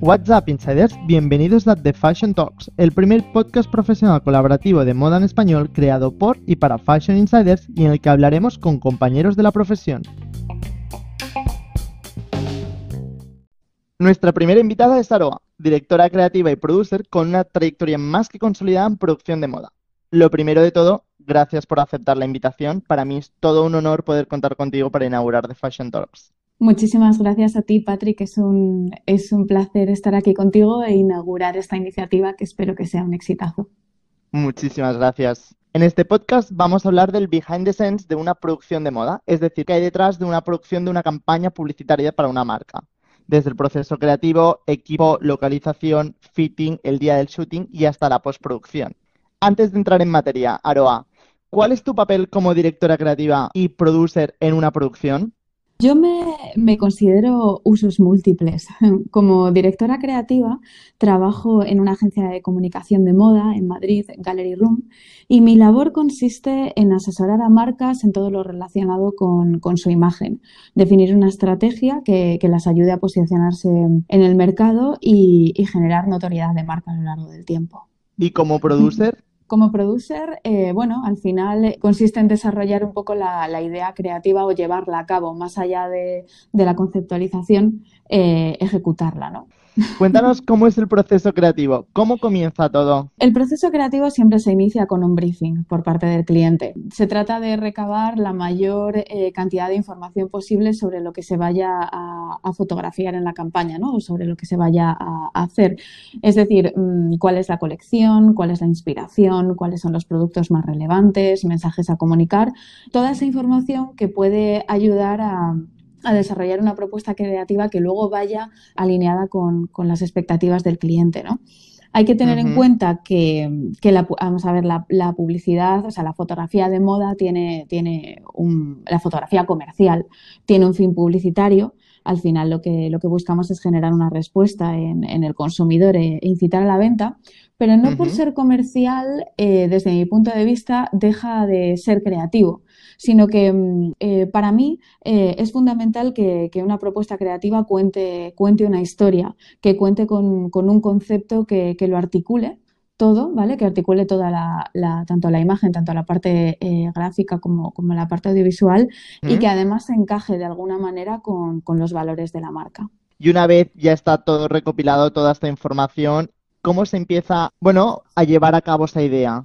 What's up insiders, bienvenidos a The Fashion Talks, el primer podcast profesional colaborativo de moda en español creado por y para Fashion Insiders y en el que hablaremos con compañeros de la profesión. Nuestra primera invitada es Aroa, directora creativa y producer con una trayectoria más que consolidada en producción de moda. Lo primero de todo, gracias por aceptar la invitación. Para mí es todo un honor poder contar contigo para inaugurar The Fashion Talks. Muchísimas gracias a ti, Patrick. Es un, es un placer estar aquí contigo e inaugurar esta iniciativa que espero que sea un exitazo. Muchísimas gracias. En este podcast vamos a hablar del behind the scenes de una producción de moda, es decir, que hay detrás de una producción de una campaña publicitaria para una marca. Desde el proceso creativo, equipo, localización, fitting, el día del shooting y hasta la postproducción. Antes de entrar en materia, Aroa, ¿cuál es tu papel como directora creativa y producer en una producción? Yo me, considero usos múltiples. Como directora creativa, trabajo en una agencia de comunicación de moda en Madrid, Gallery Room, y mi labor consiste en asesorar a marcas en todo lo relacionado con, su imagen, definir una estrategia que, las ayude a posicionarse en el mercado y, y generar notoriedad de marca a lo largo del tiempo. ¿Y como producer? Como producer, eh, bueno, al final eh, consiste en desarrollar un poco la, idea creativa o llevarla a cabo, más allá de, la conceptualización, eh, ejecutarla, ¿no? Cuéntanos cómo es el proceso creativo, cómo comienza todo. El proceso creativo siempre se inicia con un briefing por parte del cliente. Se trata de recabar la mayor eh, cantidad de información posible sobre lo que se vaya a, fotografiar en la campaña, ¿no? O sobre lo que se vaya a, hacer. Es decir, mm, cuál es la colección, cuál es la inspiración, cuáles son los productos más relevantes, mensajes a comunicar. Toda esa información que puede ayudar a a desarrollar una propuesta creativa que luego vaya alineada con, las expectativas del cliente, ¿no? Hay que tener en cuenta que, la, vamos a ver, la, publicidad, o sea, la fotografía de moda tiene, tiene un, la fotografía comercial tiene un fin publicitario. Al final lo que, lo que buscamos es generar una respuesta en, el consumidor e, e, incitar a la venta, pero no por ser comercial, eh, desde mi punto de vista, deja de ser creativo sino que mm, eh, para mí eh, es fundamental que, una propuesta creativa cuente, cuente una historia, que cuente con, un concepto que, lo articule todo, ¿vale? Que articule toda la, tanto la imagen, tanto la parte eh, gráfica como, como, la parte audiovisual y que además se encaje de alguna manera con, con, los valores de la marca. Y una vez ya está todo recopilado, toda esta información, ¿cómo se empieza, bueno, a llevar a cabo esa idea?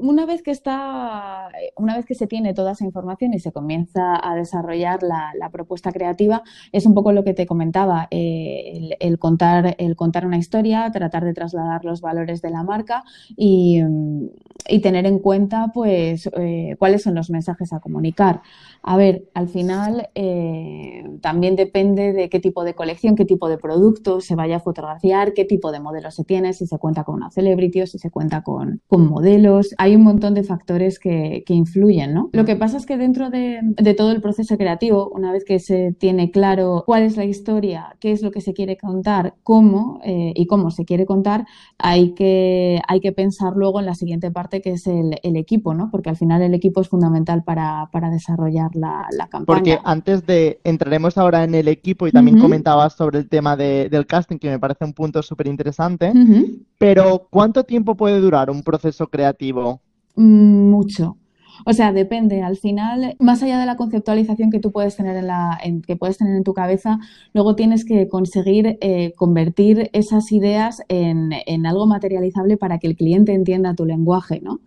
Una vez que está, una vez que se tiene toda esa información y se comienza a desarrollar la, propuesta creativa, es un poco lo que te comentaba, eh, el, contar, el contar una historia, tratar de trasladar los valores de la marca y, tener en cuenta, pues, eh, cuáles son los mensajes a comunicar. A ver, al final eh, también depende de qué tipo de colección, qué tipo de producto se vaya a fotografiar, qué tipo de modelo se tiene, si se cuenta con una celebrity o si se cuenta con, modelos. Hay un montón de factores que, influyen, ¿no? Lo que pasa es que dentro de, todo el proceso creativo, una vez que se tiene claro cuál es la historia, qué es lo que se quiere contar, cómo eh, y cómo se quiere contar, hay que, hay que pensar luego en la siguiente parte que es el, equipo, ¿no? Porque al final el equipo es fundamental para, para desarrollar la, campaña. Porque antes de, entraremos ahora en el equipo y también comentabas sobre el tema del casting, que me parece un punto súper interesante, pero ¿cuánto tiempo puede durar un proceso creativo? Mm, mucho. O sea, depende. Al final, más allá de la conceptualización que tú puedes tener en la, que puedes tener en tu cabeza, luego tienes que conseguir eh, convertir esas ideas en, en, algo materializable para que el cliente entienda tu lenguaje, ¿no?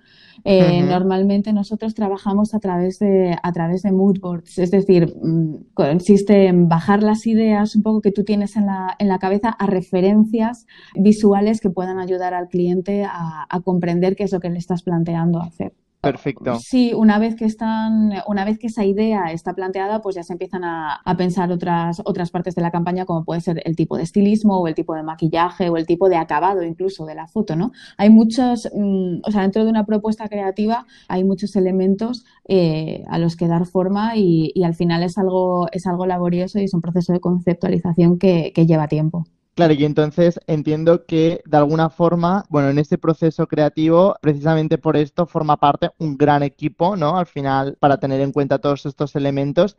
Eh, normalmente nosotros trabajamos a través de, a través de mood boards, es decir, mm, consiste en bajar las ideas un poco que tú tienes en la, en la cabeza a referencias visuales que puedan ayudar al cliente a, a comprender qué es lo que le estás planteando hacer. Perfecto. Sí, una vez que están, una vez que esa idea está planteada, pues ya se empiezan a, pensar otras, otras partes de la campaña, como puede ser el tipo de estilismo, o el tipo de maquillaje, o el tipo de acabado incluso de la foto, ¿no? Hay muchos, mm, o sea, dentro de una propuesta creativa hay muchos elementos eh, a los que dar forma y, al final es algo, es algo laborioso y es un proceso de conceptualización que lleva tiempo. Claro, y entonces entiendo que de alguna forma, bueno, en ese proceso creativo, precisamente por esto forma parte un gran equipo, ¿no? Al final, para tener en cuenta todos estos elementos.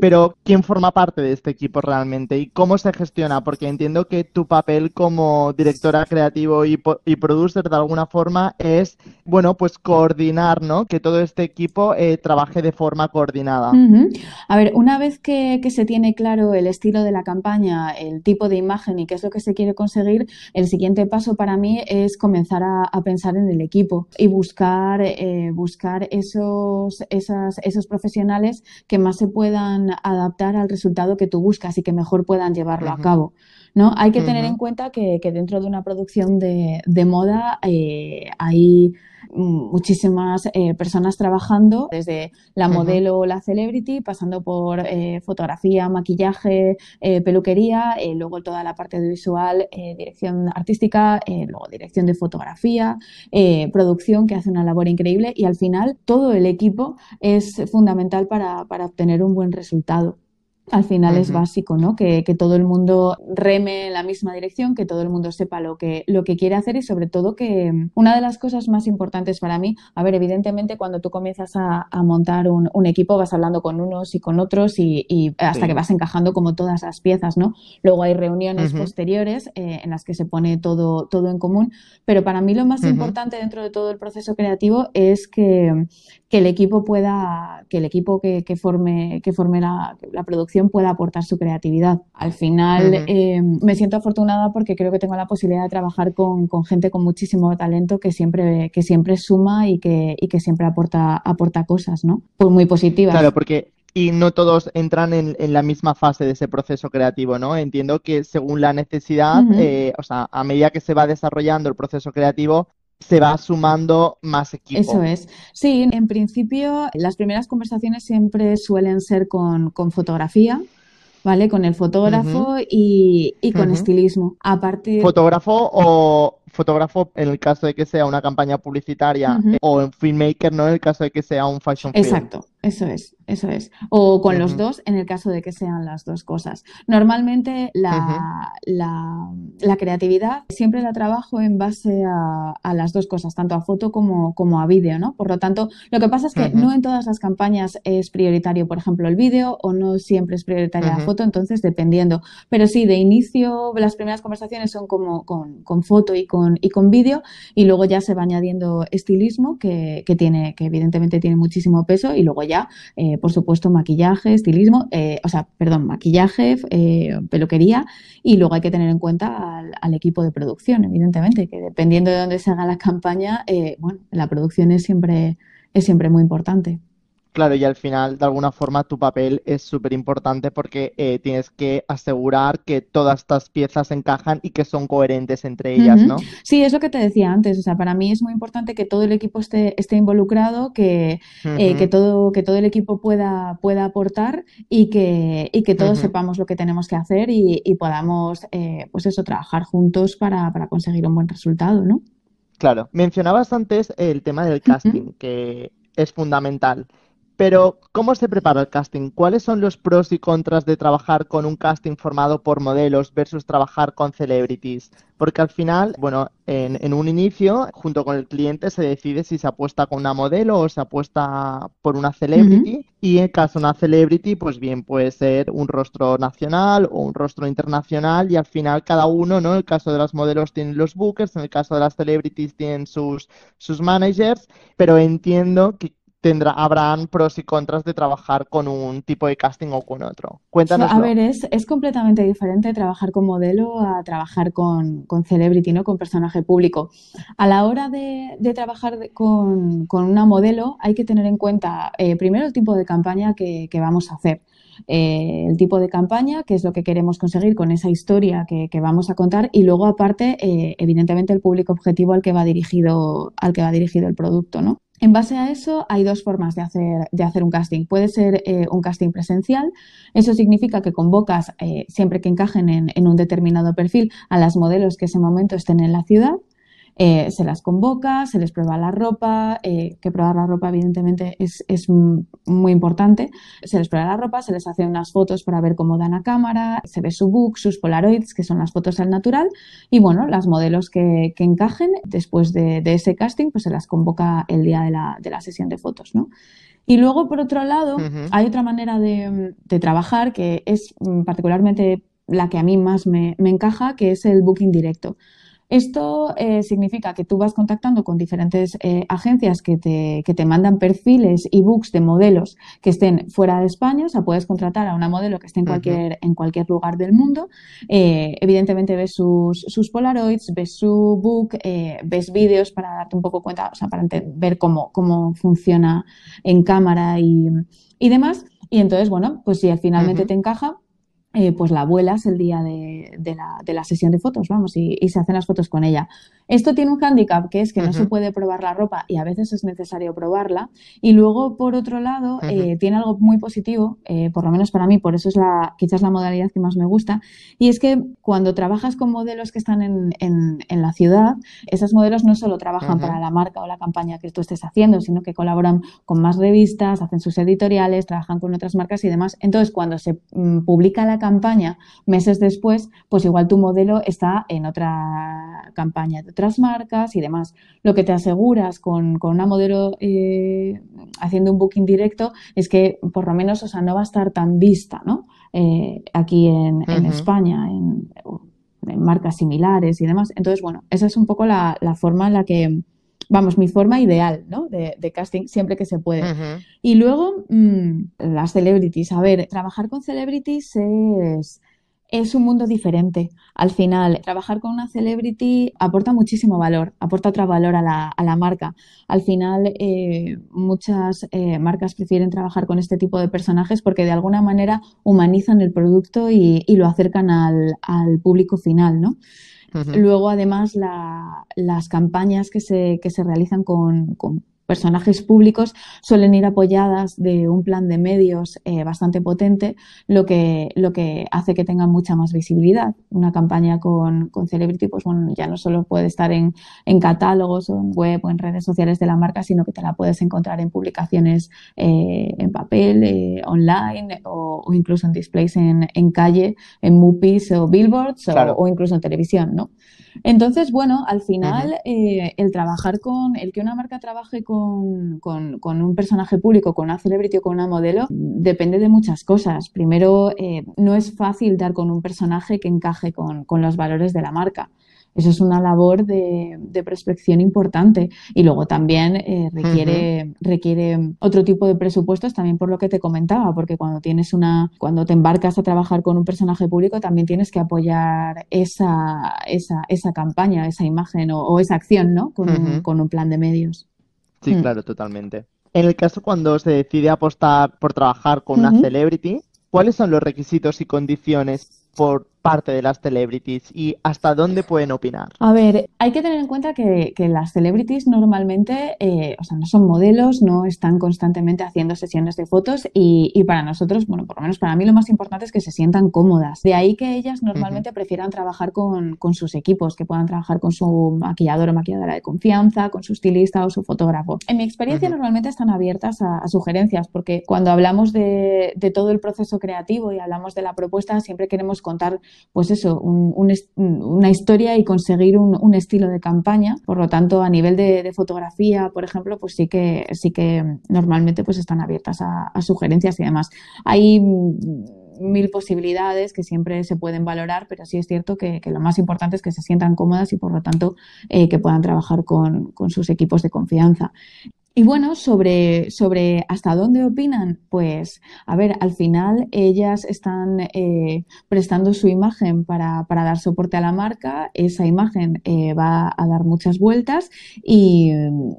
Pero, ¿quién forma parte de este equipo realmente y cómo se gestiona? Porque entiendo que tu papel como directora creativo y, y producer, de alguna forma, es, bueno, pues coordinar, ¿no? Que todo este equipo eh, trabaje de forma coordinada. A ver, una vez que, que se tiene claro el estilo de la campaña, el tipo de imagen, y qué es lo que se quiere conseguir, el siguiente paso para mí es comenzar a, pensar en el equipo y buscar, eh, buscar esos, esas, esos profesionales que más se puedan adaptar al resultado que tú buscas y que mejor puedan llevarlo a cabo. ¿no? Hay que tener en cuenta que, dentro de una producción de, moda eh, hay muchísimas eh, personas trabajando, desde la modelo o la celebrity, pasando por eh, fotografía, maquillaje, eh, peluquería, luego toda la parte de visual, dirección artística, luego dirección de fotografía, producción, que hace una labor increíble y al final todo el equipo es fundamental para obtener un buen resultado al final es básico, ¿no? Que, todo el mundo reme en la misma dirección, que todo el mundo sepa lo que, lo que quiere hacer y sobre todo que mm, una de las cosas más importantes para mí, a ver, evidentemente cuando tú comienzas a, montar un, equipo vas hablando con unos y con otros y, hasta que vas encajando como todas las piezas, ¿no? Luego hay reuniones posteriores eh, en las que se pone todo, todo en común, pero para mí lo más importante dentro de todo el proceso creativo es que, que el equipo pueda, que el equipo que, forme, que forme la, producción pueda aportar su creatividad. Al final eh, me siento afortunada porque creo que tengo la posibilidad de trabajar con, gente con muchísimo talento que siempre, que siempre suma y que, y que siempre aporta, aporta cosas, ¿no? Pues muy positivas. Claro, porque y no todos entran en, la misma fase de ese proceso creativo, ¿no? Entiendo que según la necesidad, eh, o sea, a medida que se va desarrollando el proceso creativo, se va sumando más equipo. Eso es. Sí, en principio las primeras conversaciones siempre suelen ser con, con fotografía. ¿Vale? Con el fotógrafo y, con estilismo. A partir... ¿Fotógrafo o fotógrafo en el caso de que sea una campaña publicitaria o en filmmaker, ¿no? En el caso de que sea un fashion film? Exacto, eso es. Eso es. O con los dos en el caso de que sean las dos cosas. Normalmente la, la, creatividad siempre la trabajo en base a, a, las dos cosas, tanto a foto como, como a vídeo, ¿no? Por lo tanto, lo que pasa es que no en todas las campañas es prioritario, por ejemplo, el vídeo o no siempre es prioritaria la foto, entonces dependiendo. Pero sí, de inicio las primeras conversaciones son como con, con foto y con, y con vídeo y luego ya se va añadiendo estilismo que, que, tiene, que evidentemente tiene muchísimo peso y luego ya... Eh, por supuesto, maquillaje, estilismo, eh, o sea, perdón, maquillaje, eh, peluquería y luego hay que tener en cuenta al, equipo de producción, evidentemente, que dependiendo de dónde se haga la campaña, bueno, la producción es siempre, es siempre muy importante. Claro, y al final, de alguna forma, tu papel es súper importante porque eh, tienes que asegurar que todas estas piezas encajan y que son coherentes entre ellas, ¿no? Sí, es lo que te decía antes. O sea, para mí es muy importante que todo el equipo esté, esté involucrado, que, eh, que, todo, que todo el equipo pueda, pueda aportar y que, y que todos sepamos lo que tenemos que hacer y, podamos, eh, pues eso, trabajar juntos para, para conseguir un buen resultado, ¿no? Claro. Mencionabas antes el tema del casting, que es fundamental. Pero, ¿cómo se prepara el casting? ¿Cuáles son los pros y contras de trabajar con un casting formado por modelos versus trabajar con celebrities? Porque al final, bueno, en, un inicio, junto con el cliente, se decide si se apuesta con una modelo o se apuesta por una celebrity. Y en caso de una celebrity, pues bien, puede ser un rostro nacional o un rostro internacional. Y al final, cada uno, ¿no? En el caso de las modelos tienen los bookers, en el caso de las celebrities tienen sus, sus managers. Pero entiendo que tendrá, habrán pros y contras de trabajar con un tipo de casting o con otro. Cuéntanos. A ver, es, es, completamente diferente trabajar con modelo a trabajar con, con, celebrity, ¿no? Con personaje público. A la hora de, de trabajar con, con, una modelo hay que tener en cuenta eh, primero el tipo de campaña que, que vamos a hacer. Eh, el tipo de campaña, que es lo que queremos conseguir con esa historia que, que vamos a contar, y luego aparte, eh, evidentemente, el público objetivo al que va dirigido, al que va dirigido el producto, ¿no? En base a eso, hay dos formas de hacer, de hacer un casting. Puede ser eh, un casting presencial. Eso significa que convocas, eh, siempre que encajen en, un determinado perfil, a las modelos que ese momento estén en la ciudad. Eh, se las convoca, se les prueba la ropa, eh, que probar la ropa evidentemente es, es, muy importante. Se les prueba la ropa, se les hace unas fotos para ver cómo dan a cámara, se ve su book, sus polaroids, que son las fotos al natural, y bueno, las modelos que, que encajen después de, de, ese casting, pues se las convoca el día de la, de la sesión de fotos, ¿no? Y luego, por otro lado, hay otra manera de, de, trabajar que es mm, particularmente la que a mí más me, me encaja, que es el booking directo. Esto eh, significa que tú vas contactando con diferentes eh, agencias que te, que te, mandan perfiles y books de modelos que estén fuera de España. O sea, puedes contratar a una modelo que esté en cualquier, en cualquier lugar del mundo. Eh, evidentemente ves sus, sus, Polaroids, ves su book, ves vídeos para darte un poco cuenta, o sea, para ver cómo, cómo funciona en cámara y, y demás. Y entonces, bueno, pues si finalmente te encaja, eh, pues la abuelas el día de, la, de, la, sesión de fotos, vamos, y, se hacen las fotos con ella. Esto tiene un hándicap que es que no se puede probar la ropa y a veces es necesario probarla. Y luego, por otro lado, eh, tiene algo muy positivo, eh, por lo menos para mí, por eso es la, quizás la modalidad que más me gusta, y es que cuando trabajas con modelos que están en, en, la ciudad, esos modelos no solo trabajan para la marca o la campaña que tú estés haciendo, sino que colaboran con más revistas, hacen sus editoriales, trabajan con otras marcas y demás. Entonces, cuando se mm, publica la campaña meses después, pues igual tu modelo está en otra campaña de otras marcas y demás. Lo que te aseguras con, con una modelo eh, haciendo un booking directo es que por lo menos, o sea, no va a estar tan vista, ¿no? Eh, aquí en, España, en, marcas similares y demás. Entonces, bueno, esa es un poco la, la forma en la que vamos, mi forma ideal, ¿no? De, casting siempre que se puede. Y luego, mm, las celebrities. A ver, trabajar con celebrities es, es un mundo diferente. Al final, trabajar con una celebrity aporta muchísimo valor, aporta otro valor a la, a la marca. Al final, eh, muchas eh, marcas prefieren trabajar con este tipo de personajes porque de alguna manera humanizan el producto y, y lo acercan al, al público final, ¿no? Luego, además, las campañas que se, que se realizan con, con personajes públicos suelen ir apoyadas de un plan de medios eh, bastante potente, lo que, lo que hace que tengan mucha más visibilidad. Una campaña con, con Celebrity, pues bueno, ya no solo puede estar en, en, catálogos o en web o en redes sociales de la marca, sino que te la puedes encontrar en publicaciones eh, en papel, eh, online o, incluso en displays en, en, calle, en MUPIs o billboards o, incluso en televisión, ¿no? Entonces, bueno, al final el trabajar con, el que una marca trabaje con con, un personaje público, con una celebrity o con una modelo, depende de muchas cosas. Primero, eh, no es fácil dar con un personaje que encaje con, los valores de la marca. Eso es una labor de, prospección importante y luego también eh, requiere, requiere otro tipo de presupuestos también por lo que te comentaba, porque cuando tienes una, cuando te embarcas a trabajar con un personaje público también tienes que apoyar esa, esa, esa campaña, esa imagen o, esa acción, ¿no? con un plan de medios. Sí, mm. claro, totalmente. En el caso cuando se decide apostar por trabajar con una celebrity, ¿cuáles son los requisitos y condiciones por parte de las celebrities y hasta dónde pueden opinar? A ver, hay que tener en cuenta que, las celebrities normalmente, eh, o sea, no son modelos, no están constantemente haciendo sesiones de fotos y, para nosotros, bueno, por lo menos para mí lo más importante es que se sientan cómodas. De ahí que ellas normalmente prefieran trabajar con, sus equipos, que puedan trabajar con su maquillador o maquilladora de confianza, con su estilista o su fotógrafo. En mi experiencia normalmente están abiertas a, sugerencias porque cuando hablamos de, de todo el proceso creativo y hablamos de la propuesta, siempre queremos contar pues eso, una historia y conseguir un, estilo de campaña. Por lo tanto, a nivel de, fotografía, por ejemplo, pues sí que, sí que normalmente pues están abiertas a, sugerencias y demás. Hay mil posibilidades que siempre se pueden valorar, pero sí es cierto que, lo más importante es que se sientan cómodas y por lo tanto eh, que puedan trabajar con, con, sus equipos de confianza. Y bueno, sobre, sobre hasta dónde opinan, pues a ver, al final ellas están eh, prestando su imagen para, para, dar soporte a la marca, esa imagen eh, va a dar muchas vueltas y,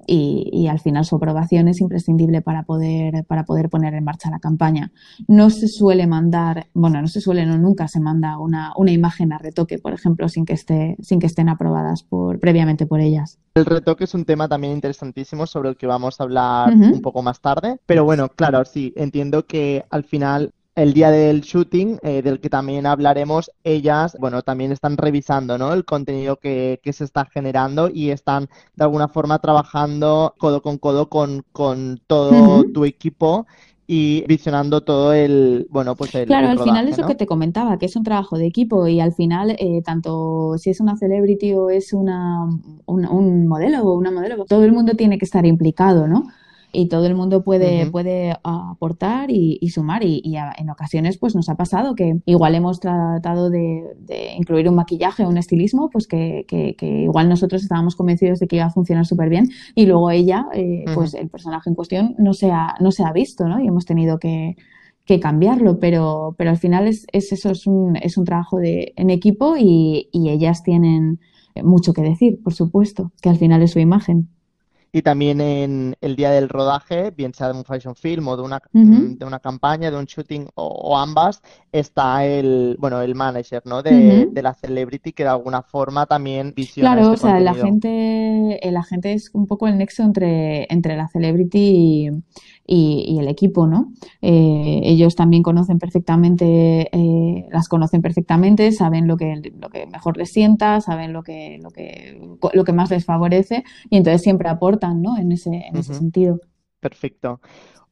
y, al final su aprobación es imprescindible para poder, para poder poner en marcha la campaña. No se suele mandar, bueno, no se suele, no nunca se manda una, una imagen a retoque, por ejemplo, sin que, esté, sin que estén aprobadas por, previamente por ellas. El retoque es un tema también interesantísimo sobre el que vamos a hablar un poco más tarde. Pero bueno, claro, sí, entiendo que al final el día del shooting, eh, del que también hablaremos, ellas, bueno, también están revisando, ¿no? El contenido que, que se está generando y están de alguna forma trabajando codo con codo con, con todo tu equipo y visionando todo el, bueno, pues el Claro, el al final es lo que te comentaba, que es un trabajo de equipo y al final, eh, tanto si es una celebrity o es una, un, un modelo o una modelo, todo el mundo tiene que estar implicado, ¿no? Y todo el mundo puede, puede aportar y, y sumar. Y, y a- en ocasiones, pues nos ha pasado que igual hemos tratado de, de incluir un maquillaje o un estilismo, pues que, que- que igual nosotros estábamos convencidos de que iba a funcionar súper bien y luego ella, eh, pues el personaje en cuestión no se ha, no se ha visto, ¿no? Y hemos tenido que, que cambiarlo, pero, pero al final es, es eso, es un, es un trabajo de, en equipo y, y ellas tienen mucho que decir, por supuesto, que al final es su imagen. Y también en el día del rodaje, bien sea de un fashion film o de una, mm, de una campaña, de un shooting o, o ambas, está el, bueno, el manager, ¿no? De, de la celebrity que de alguna forma también visiona Claro, o este sea, el agente, el agente es un poco el nexo entre, entre la celebrity y, y- y el equipo, ¿no? Eh, ellos también conocen perfectamente, eh, las conocen perfectamente, saben lo que, lo que mejor les sienta, saben lo que, lo que, lo que más les favorece y entonces siempre aportan, ¿no? En ese, en ese sentido. Perfecto.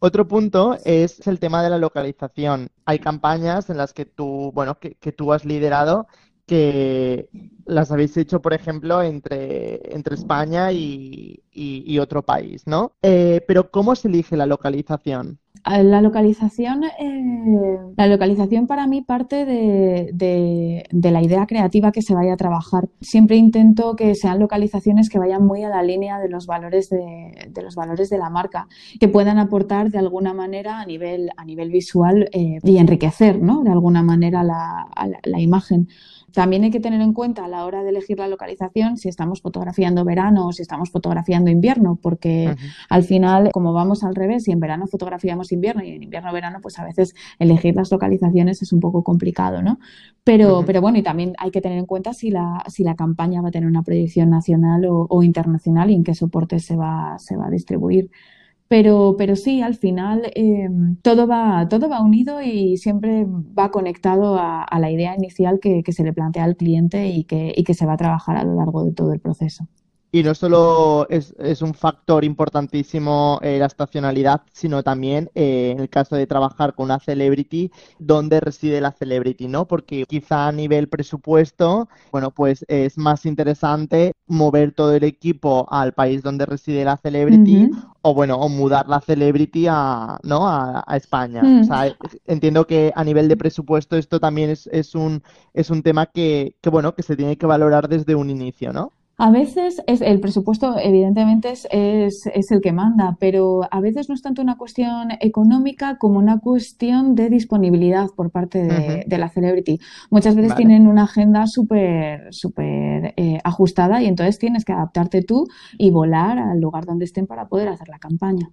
Otro punto es el tema de la localización. Hay campañas en las que tú, bueno, que, tú has liderado que las habéis hecho, por ejemplo, entre, entre España y, y- otro país, ¿no? Eh, pero ¿cómo se elige la localización? A La localización, eh, la localización para mí parte de, de- la idea creativa que se vaya a trabajar. Siempre intento que sean localizaciones que vayan muy a la línea de los valores de, de los valores de la marca, que puedan aportar de alguna manera a nivel, a nivel visual eh, y enriquecer, ¿no? De alguna manera la, la- la imagen. También hay que tener en cuenta la hora de elegir la localización si estamos fotografiando verano o si estamos fotografiando invierno, porque al final, como vamos al revés, y en verano fotografiamos invierno y en invierno-verano, pues a veces elegir las localizaciones es un poco complicado, ¿no? Pero, pero bueno, y también hay que tener en cuenta si la, si la campaña va a tener una proyección nacional o, o internacional y en qué soporte se va, se va a distribuir. Pero, pero sí, al final eh, todo va, todo va unido y siempre va conectado a, a la idea inicial que, que se le plantea al cliente y que, y que se va a trabajar a lo largo de todo el proceso. Y no solo es, es un factor importantísimo eh, la estacionalidad, sino también eh, en el caso de trabajar con una celebrity, dónde reside la celebrity, ¿no? Porque quizá a nivel presupuesto, bueno, pues es más interesante mover todo el equipo al país donde reside la celebrity o bueno, o mudar la celebrity a, ¿no? a, a España. O Mm. sea, eh, entiendo que a nivel de presupuesto esto también es, es un, es un tema que, que, bueno, que se tiene que valorar desde un inicio, ¿no? A veces es, el presupuesto, evidentemente, es, es, es el que manda, pero a veces no es tanto una cuestión económica como una cuestión de disponibilidad por parte de, la celebrity. Muchas veces Vale. tienen una agenda súper, súper eh, ajustada y entonces tienes que adaptarte tú y volar al lugar donde estén para poder hacer la campaña.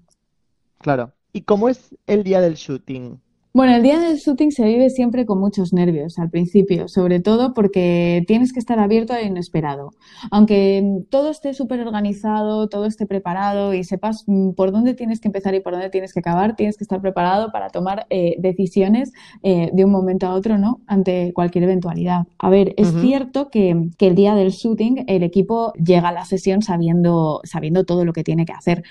Claro. ¿Y cómo es el día del shooting? Bueno, el día del shooting se vive siempre con muchos nervios al principio, sobre todo porque tienes que estar abierto a lo inesperado. Aunque todo esté súper organizado, todo esté preparado y sepas mm, por dónde tienes que empezar y por dónde tienes que acabar, tienes que estar preparado para tomar eh, decisiones eh, de un momento a otro, ¿no? Ante cualquier eventualidad. A ver, es Ujú. cierto que, que el día del shooting el equipo llega a la sesión sabiendo, sabiendo todo lo que tiene que hacer.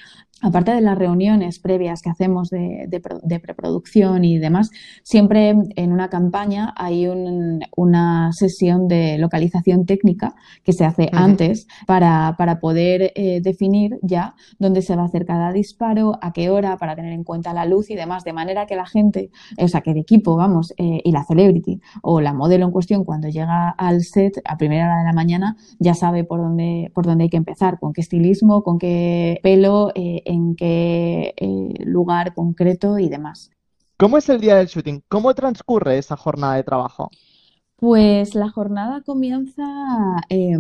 Aparte de las reuniones previas que hacemos de, de pro- de preproducción y demás, siempre en una campaña hay un- una sesión de localización técnica que se hace antes para, para poder eh, definir ya dónde se va a hacer cada disparo, a qué hora, para tener en cuenta la luz y demás, de manera que la gente, o sea, que el equipo, vamos, eh, y la celebrity o la modelo en cuestión cuando llega al set a primera hora de la mañana ya sabe por dónde, por dónde hay que empezar, con qué estilismo, con qué pelo, eh, en qué eh, lugar concreto y demás. ¿Cómo es el día del shooting? ¿Cómo transcurre esa jornada de trabajo? Pues la jornada comienza eh,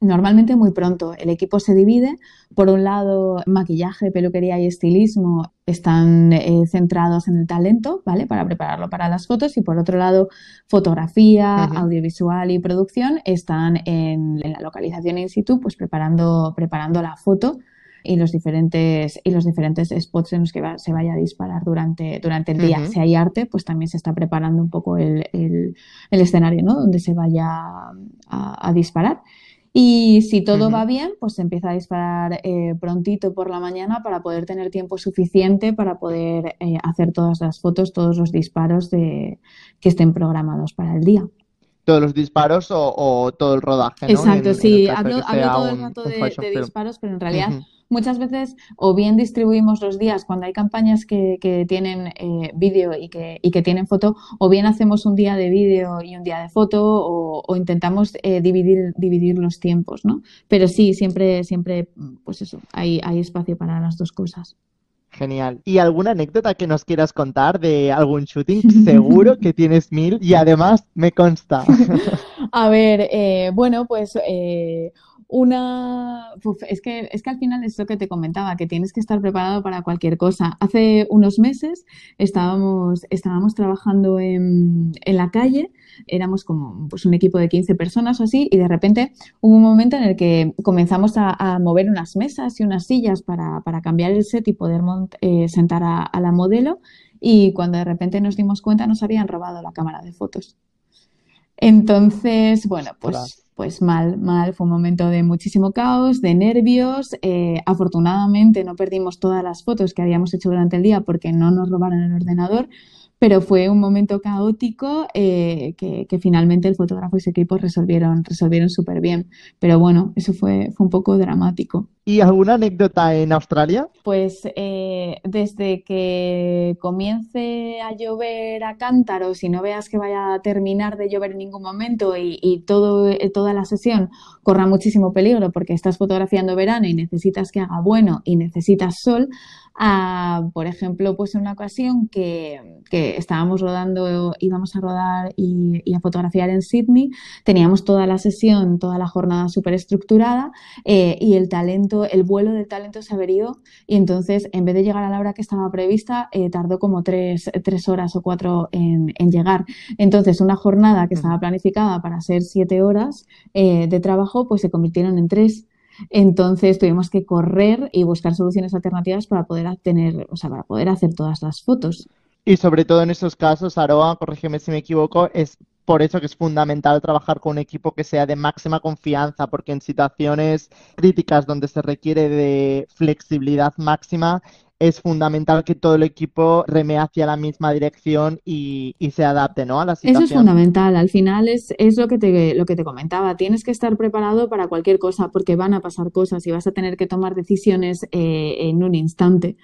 normalmente muy pronto. El equipo se divide. Por un lado, maquillaje, peluquería y estilismo están eh, centrados en el talento, ¿vale? Para prepararlo para las fotos. Y por otro lado, fotografía, audiovisual y producción están en, en la localización in situ, pues preparando, preparando la foto. Y los diferentes y los diferentes spots en los que se vaya a disparar durante, durante el día. Si hay arte, pues también se está preparando un poco el, el, escenario, ¿no? Donde se vaya a, disparar. Y si todo va bien, pues se empieza a disparar eh, prontito por la mañana para poder tener tiempo suficiente para poder eh, hacer todas las fotos, todos los disparos de, que estén programados para el día todos los disparos o, todo el rodaje. ¿no? Exacto, sí, hablo, todo el rato de, disparos, pero en realidad muchas veces o bien distribuimos los días cuando hay campañas que, que tienen eh, vídeo y que, y que tienen foto, o bien hacemos un día de vídeo y un día de foto, o, intentamos eh, dividir, dividir los tiempos, ¿no? Pero sí, siempre, siempre, pues eso, hay, hay espacio para las dos cosas. Genial. ¿Y alguna anécdota que nos quieras contar de algún shooting? Seguro que tienes mil y además me consta. A ver, eh, bueno, pues eh, una... es, que, es que al final es lo que te comentaba, que tienes que estar preparado para cualquier cosa. Hace unos meses estábamos, estábamos trabajando en, en la calle, éramos como pues, un equipo de 15 personas o así, y de repente hubo un momento en el que comenzamos a, mover unas mesas y unas sillas para, para cambiar el set y poder eh, sentar a, a la modelo, y cuando de repente nos dimos cuenta nos habían robado la cámara de fotos. Entonces, bueno, pues pues mal, mal, fue un momento de muchísimo caos, de nervios. Eh, afortunadamente no perdimos todas las fotos que habíamos hecho durante el día porque no nos robaron el ordenador, pero fue un momento caótico eh, que, finalmente el fotógrafo y su equipo resolvieron, resolvieron súper bien. Pero bueno, eso fue, fue un poco dramático. ¿Y alguna anécdota en Australia? Pues eh, desde que comience a llover a cántaros y no veas que vaya a terminar de llover en ningún momento y, y todo, eh, toda la sesión corra muchísimo peligro porque estás fotografiando verano y necesitas que haga bueno y necesitas sol, a, por ejemplo, pues en una ocasión que, que estábamos rodando, íbamos a rodar y, y, a fotografiar en Sydney, teníamos toda la sesión, toda la jornada súper estructurada eh, y el talento, el vuelo del talento se averió y entonces en vez de llegar a la hora que estaba prevista, eh, tardó como tres, tres, horas o cuatro en, en, llegar. Entonces una jornada que estaba planificada para ser siete horas eh, de trabajo, pues se convirtieron en tres. Entonces tuvimos que correr y buscar soluciones alternativas para poder tener, o sea, para poder hacer todas las fotos. Y sobre todo en esos casos, Aroa, corrígeme si me equivoco, es por eso que es fundamental trabajar con un equipo que sea de máxima confianza, porque en situaciones críticas donde se requiere de flexibilidad máxima, es fundamental que todo el equipo reme hacia la misma dirección y, se adapte ¿no? a la situación. Eso es fundamental. Al final es, es lo, que te, lo que te comentaba. Tienes que estar preparado para cualquier cosa porque van a pasar cosas y vas a tener que tomar decisiones eh, en un instante.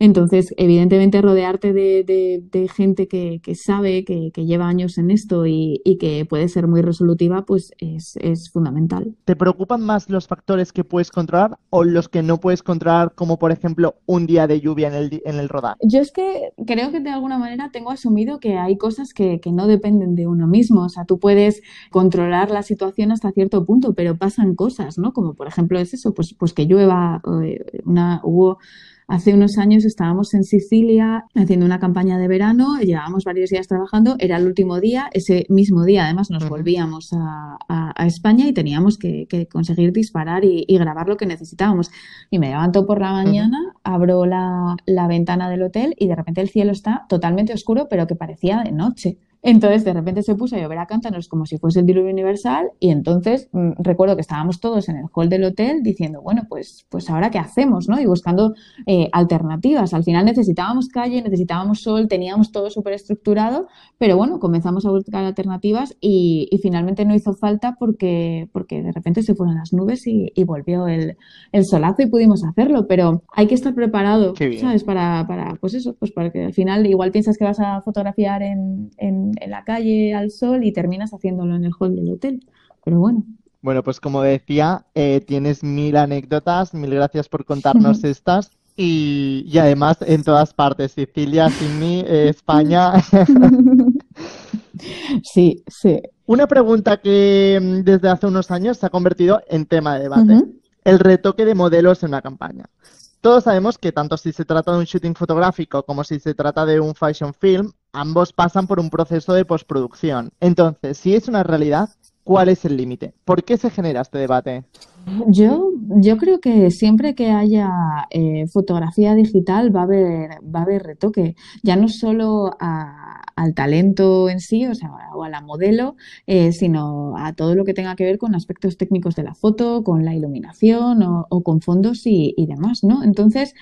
Entonces, evidentemente, rodearte de, gente que, sabe, que, lleva años en esto y, que puede ser muy resolutiva, pues es, fundamental. ¿Te preocupan más los factores que puedes controlar o los que no puedes controlar, como por ejemplo un día de lluvia en el, en el rodar? Yo es que creo que de alguna manera tengo asumido que hay cosas que, no dependen de uno mismo. O sea, tú puedes controlar la situación hasta cierto punto, pero pasan cosas, ¿no? Como por ejemplo es eso, pues, pues que llueva, eh, una, hubo Hace unos años estábamos en Sicilia haciendo una campaña de verano, llevábamos varios días trabajando, era el último día, ese mismo día además nos volvíamos a, España y teníamos que, conseguir disparar y, grabar lo que necesitábamos. Y me levanto por la mañana, abro la, la ventana del hotel y de repente el cielo está totalmente oscuro, pero que parecía de noche. Entonces, de repente se puso a llover a cántaros como si fuese el diluvio universal y entonces mm, recuerdo que estábamos todos en el hall del hotel diciendo, bueno, pues, pues ahora qué hacemos, ¿no? Y buscando eh, alternativas. Al final necesitábamos calle, necesitábamos sol, teníamos todo súper estructurado, pero bueno, comenzamos a buscar alternativas y, finalmente no hizo falta porque, porque de repente se fueron las nubes y, volvió el, solazo y pudimos hacerlo, pero hay que estar preparado, ¿sabes? Para, para, pues eso, pues para que al final igual piensas que vas a fotografiar en en la calle al sol y terminas haciéndolo en el hall del hotel. Pero bueno. Bueno, pues como decía, eh, tienes mil anécdotas, mil gracias por contarnos estas. Y, además en todas partes, Sicilia, Sydney, eh, España. sí, sí. Una pregunta que mm, desde hace unos años se ha convertido en tema de debate. El retoque de modelos en una campaña. Todos sabemos que tanto si se trata de un shooting fotográfico como si se trata de un fashion film, ambos pasan por un proceso de postproducción. Entonces, si es una realidad, ¿cuál es el límite? ¿Por qué se genera este debate? Yo, yo creo que siempre que haya eh, fotografía digital va a haber, va a haber retoque, ya no solo al talento en sí, o sea, o a la modelo, eh, sino a todo lo que tenga que ver con aspectos técnicos de la foto, con la iluminación o, con fondos y demás, ¿no? Entonces,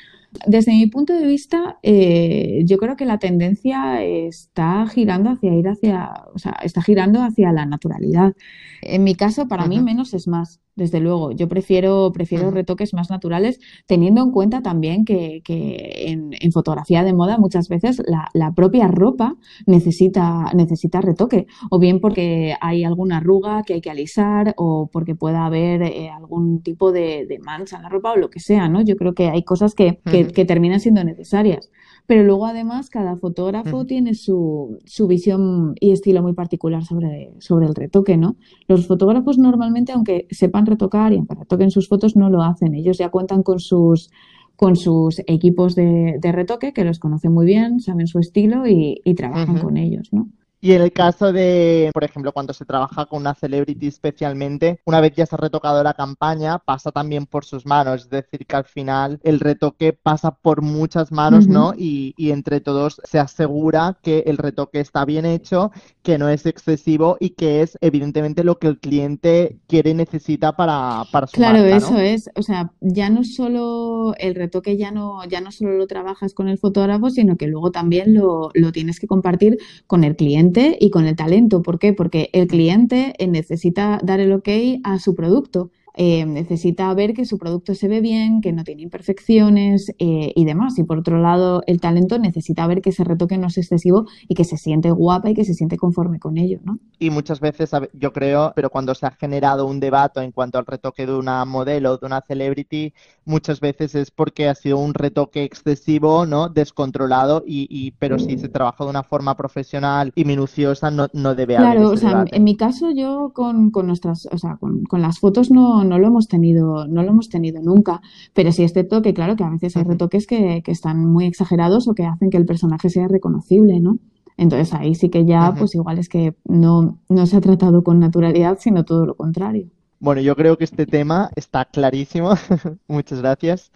desde mi punto de vista, eh, yo creo que la tendencia está girando hacia ir hacia, o sea, está girando hacia la naturalidad. En mi caso, para mí menos es más desde luego. Yo prefiero, prefiero retoques más naturales, teniendo en cuenta también que, en, fotografía de moda muchas veces la, propia ropa necesita, necesita retoque, o bien porque hay alguna arruga que hay que alisar, o porque pueda haber eh, algún tipo de, mancha en la ropa, o lo que sea, ¿no? Yo creo que hay cosas que, que terminan siendo necesarias pero luego además cada fotógrafo tiene su, su, visión y estilo muy particular sobre, sobre el retoque, ¿no? Los fotógrafos normalmente, aunque sepan retocar y aunque retoquen sus fotos, no lo hacen. Ellos ya cuentan con sus con sus equipos de, de retoque, que los conocen muy bien, saben su estilo y, y trabajan con ellos, ¿no? Y en el caso de, por ejemplo, cuando se trabaja con una celebrity especialmente, una vez ya se ha retocado la campaña, pasa también por sus manos. Es decir, que al final el retoque pasa por muchas manos, ¿no? Y, y, entre todos se asegura que el retoque está bien hecho, que no es excesivo y que es evidentemente lo que el cliente quiere y necesita para, para su Claro, marca, eso es. O sea, ya no solo el retoque ya no, ya no solo lo trabajas con el fotógrafo, sino que luego también lo, lo tienes que compartir con el cliente y con el talento. ¿Por qué? Porque el cliente necesita dar el ok a su producto eh, necesita ver que su producto se ve bien, que no tiene imperfecciones eh, y demás. Y por otro lado, el talento necesita ver que ese retoque no es excesivo y que se siente guapa y que se siente conforme con ello, ¿no? Y muchas veces, yo creo, pero cuando se ha generado un debate en cuanto al retoque de una modelo, de una celebrity, muchas veces es porque ha sido un retoque excesivo, ¿no? Descontrolado y, pero si se trabaja de una forma profesional y minuciosa, no, no debe haber. Claro, o sea, en mi caso yo con, con nuestras, o sea, con, con las fotos no, no lo hemos tenido, no lo hemos tenido nunca. Pero sí es cierto que, claro, que a veces hay retoques que, que están muy exagerados o que hacen que el personaje sea reconocible, ¿no? Entonces ahí sí que ya, pues igual es que no, no se ha tratado con naturalidad, sino todo lo contrario. Bueno, yo creo que este tema está clarísimo. Muchas gracias.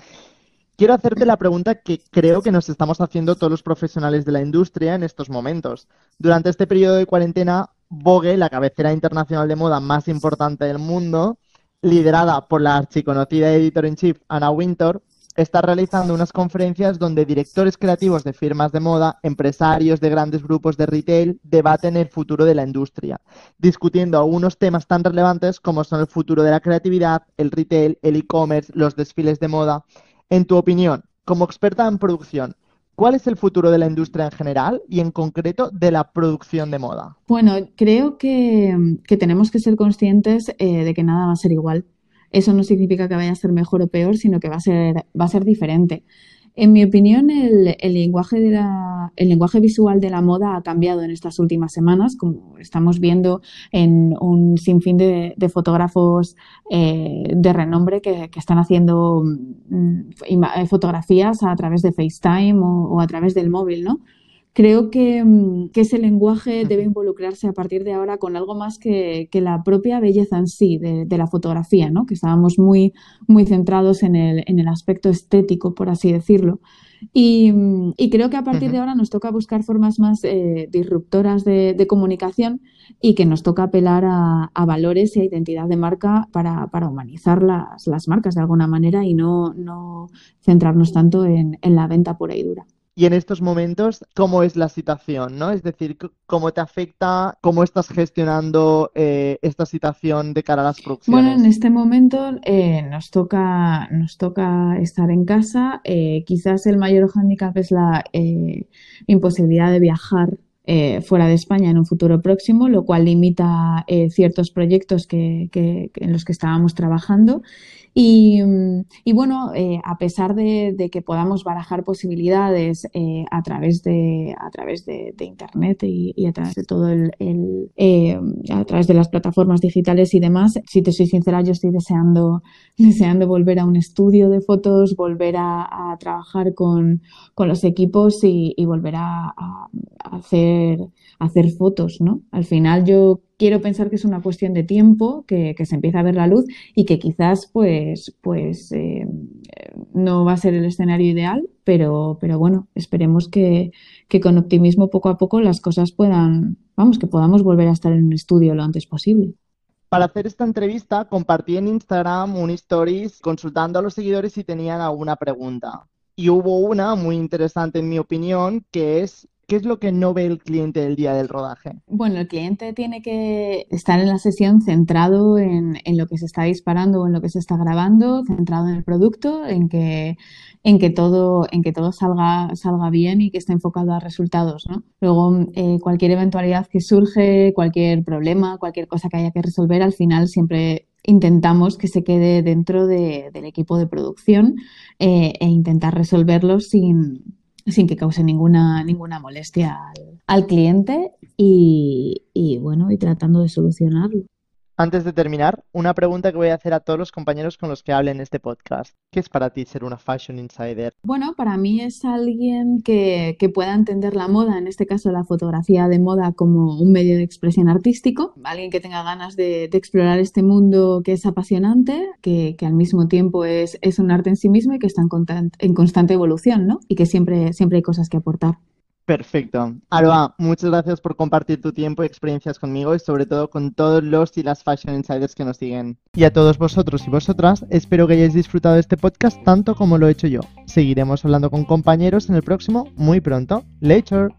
Quiero hacerte la pregunta que creo que nos estamos haciendo todos los profesionales de la industria en estos momentos. Durante este periodo de cuarentena, Vogue, la cabecera internacional de moda más importante del mundo, liderada por la archiconocida editor in chief Anna Winter, está realizando unas conferencias donde directores creativos de firmas de moda, empresarios de grandes grupos de retail debaten el futuro de la industria, discutiendo algunos temas tan relevantes como son el futuro de la creatividad, el retail, el e-commerce, los desfiles de moda. En tu opinión, como experta en producción, ¿Cuál es el futuro de la industria en general y en concreto de la producción de moda? Bueno, creo que, tenemos que ser conscientes eh, de que nada va a ser igual. Eso no significa que vaya a ser mejor o peor, sino que va a ser, va a ser diferente. En mi opinión, el, lenguaje de la, el lenguaje visual de la moda ha cambiado en estas últimas semanas, como estamos viendo en un sinfín de, fotógrafos eh, de renombre que, están haciendo mm, fotografías a través de FaceTime o a través del móvil, ¿no? Creo que, mm, que, ese lenguaje debe involucrarse a partir de ahora con algo más que, que la propia belleza en sí de, de, la fotografía, ¿no? que estábamos muy, muy centrados en el, en el aspecto estético, por así decirlo. Y, mm, y creo que a partir de ahora nos toca buscar formas más eh, disruptoras de, de, comunicación y que nos toca apelar a, a valores y a identidad de marca para, para humanizar las, las, marcas de alguna manera y no, no centrarnos tanto en, en la venta pura y dura y en estos momentos cómo es la situación, ¿no? Es decir, cómo te afecta, cómo estás gestionando eh, esta situación de cara a las producciones. Bueno, en este momento eh, nos toca nos toca estar en casa. Eh, quizás el mayor hándicap es la imposibilidad de viajar fuera de España en un futuro próximo, lo cual limita ciertos proyectos que, que, en los que estábamos trabajando. Y, y bueno, eh, a pesar de, que podamos barajar posibilidades eh, a través de, a través de, Internet y, a través de todo el, el eh, a través de las plataformas digitales y demás, si te soy sincera, yo estoy deseando, deseando volver a un estudio de fotos, volver a, trabajar con, con, los equipos y, y volver a, hacer, hacer fotos, ¿no? Al final yo quiero pensar que es una cuestión de tiempo, que, se empieza a ver la luz y que quizás pues, pues eh, no va a ser el escenario ideal, pero, pero bueno, esperemos que, que con optimismo poco a poco las cosas puedan, vamos, que podamos volver a estar en un estudio lo antes posible. Para hacer esta entrevista compartí en Instagram un stories consultando a los seguidores si tenían alguna pregunta. Y hubo una muy interesante en mi opinión, que es ¿Qué es lo que no ve el cliente el día del rodaje? Bueno, el cliente tiene que estar en la sesión centrado en, lo que se está disparando o en lo que se está grabando, centrado en el producto, en que, en que todo, en que todo salga, salga bien y que esté enfocado a resultados. ¿no? Luego, eh, cualquier eventualidad que surge, cualquier problema, cualquier cosa que haya que resolver, al final siempre intentamos que se quede dentro del equipo de producción eh, e intentar resolverlo sin, sin que cause ninguna, ninguna molestia al, cliente y, y, bueno, y tratando de solucionarlo. Antes de terminar, una pregunta que voy a hacer a todos los compañeros con los que hablen en este podcast. ¿Qué es para ti ser una fashion insider? Bueno, para mí es alguien que, pueda entender la moda, en este caso la fotografía de moda, como un medio de expresión artístico. Alguien que tenga ganas de, explorar este mundo que es apasionante, que, al mismo tiempo es, es, un arte en sí mismo y que está en, en constante evolución, ¿no? Y que siempre, siempre hay cosas que aportar. Perfecto. Alba, muchas gracias por compartir tu tiempo y experiencias conmigo y sobre todo con todos los y las Fashion Insiders que nos siguen. Y a todos vosotros y vosotras, espero que hayáis disfrutado de este podcast tanto como lo he hecho yo. Seguiremos hablando con compañeros en el próximo muy pronto. Later.